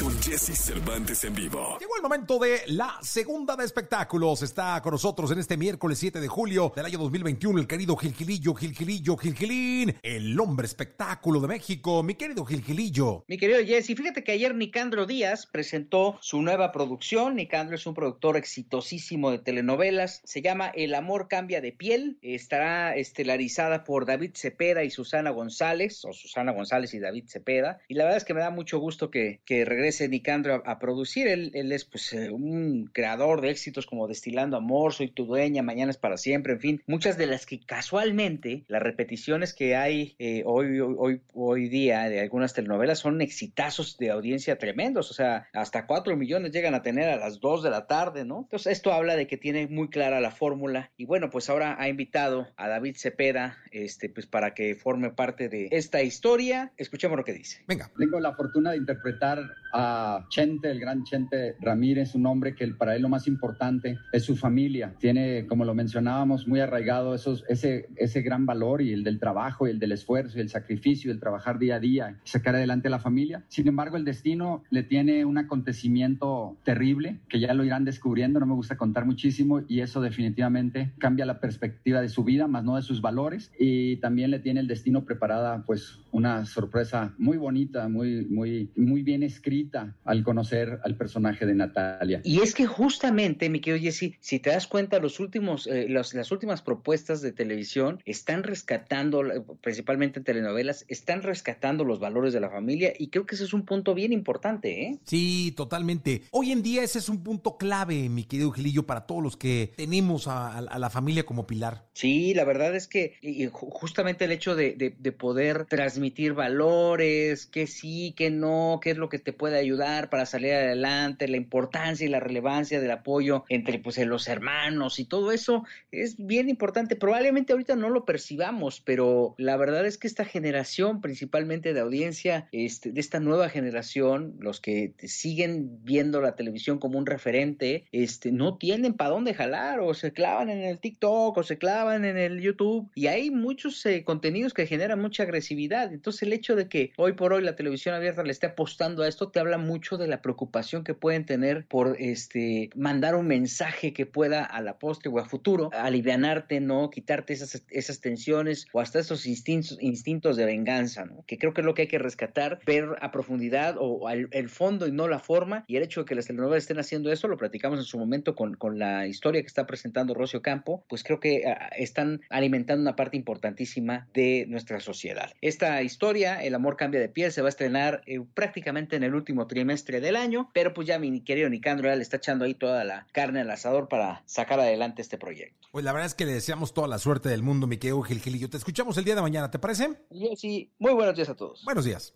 con Jesse Cervantes en vivo. Llegó el momento de la segunda de espectáculos. Está con nosotros en este miércoles 7 de julio del año 2021 el querido Gilgilillo, Gilgilillo, Gilgilín, el hombre espectáculo de México. Mi querido Gilgilillo. Mi querido Jesse, fíjate que ayer Nicandro Díaz presentó su nueva producción. Nicandro es un productor exitosísimo de telenovelas. Se llama El amor cambia de piel. Estará estelarizada por David Cepeda y Susana González, o Susana González y David Cepeda. Y la verdad es que me da mucho gusto que, que regrese Nicandro a, a producir. Él, él es pues eh, un creador de éxitos como Destilando Amor, Soy tu dueña, Mañana es para siempre, en fin, muchas de las que casualmente las repeticiones que hay eh, hoy, hoy, hoy, hoy día de algunas telenovelas son exitazos de audiencia tremendos, o sea, hasta cuatro millones llegan a tener a las dos de la tarde, ¿no? Entonces esto habla de que tiene muy clara la fórmula y bueno, pues ahora ha invitado a David Cepeda, este, pues para que forme parte de esta historia. Escuchemos lo que dice. Venga. Tengo la fortuna de interpretar a Chente, el gran Chente Ramírez, un hombre que para él lo más importante es su familia. Tiene, como lo mencionábamos, muy arraigado ese, ese gran valor y el del trabajo y el del esfuerzo y el sacrificio, el trabajar día a día, sacar adelante a la familia. Sin embargo, el destino le tiene un acontecimiento terrible que ya lo irán descubriendo, no me gusta contar muchísimo y eso definitivamente cambia la perspectiva de su vida, más no de sus valores y también le tiene el destino preparada pues una sorpresa muy bonita, muy, muy, muy bien escrita al conocer al personaje de Natalia. Y es que justamente, mi querido Jesse, si te das cuenta, los últimos, eh, los, las últimas propuestas de televisión están rescatando, principalmente en telenovelas, están rescatando los valores de la familia y creo que ese es un punto bien importante, ¿eh? Sí, totalmente. Hoy en día ese es un punto clave, mi querido Gilillo, para todos los que tenemos a, a la familia como pilar. Sí, la verdad es que y justamente el hecho de, de, de poder transmitir valores, que sí, que no, qué es lo que te puede ayudar para salir adelante, la importancia y la relevancia del apoyo entre pues los hermanos y todo eso es bien importante. Probablemente ahorita no lo percibamos, pero la verdad es que esta generación, principalmente de audiencia, este, de esta nueva generación, los que siguen viendo la televisión como un referente, este, no tienen para dónde jalar o se clavan en el TikTok o se clavan en el YouTube y hay muchos eh, contenidos que generan mucha agresividad. Entonces el hecho de que hoy por hoy la televisión abierta le esté apostando a esto te habla mucho de la preocupación que pueden tener por este mandar un mensaje que pueda a la postre o a futuro alivianarte, ¿no? Quitarte esas, esas tensiones o hasta esos instintos, instintos de venganza, ¿no? Que creo que es lo que hay que rescatar, ver a profundidad o al, el fondo y no la forma. Y el hecho de que las telenovelas estén haciendo eso, lo platicamos en su momento con, con la historia que está presentando Rocio Campo, pues creo que uh, están alimentando una parte importantísima de nuestra sociedad. Esta historia, El amor cambia de piel, se va a estrenar eh, prácticamente en el último trimestre del año, pero pues ya mi querido Nicandro ya le está echando ahí toda la carne al asador para sacar adelante este proyecto. Pues la verdad es que le deseamos toda la suerte del mundo, mi querido Gil Gilillo. Te escuchamos el día de mañana, ¿te parece? Sí, muy buenos días a todos. Buenos días.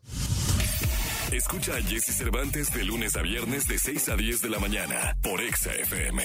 Escucha a Jesse Cervantes de lunes a viernes de 6 a 10 de la mañana por Exa FM.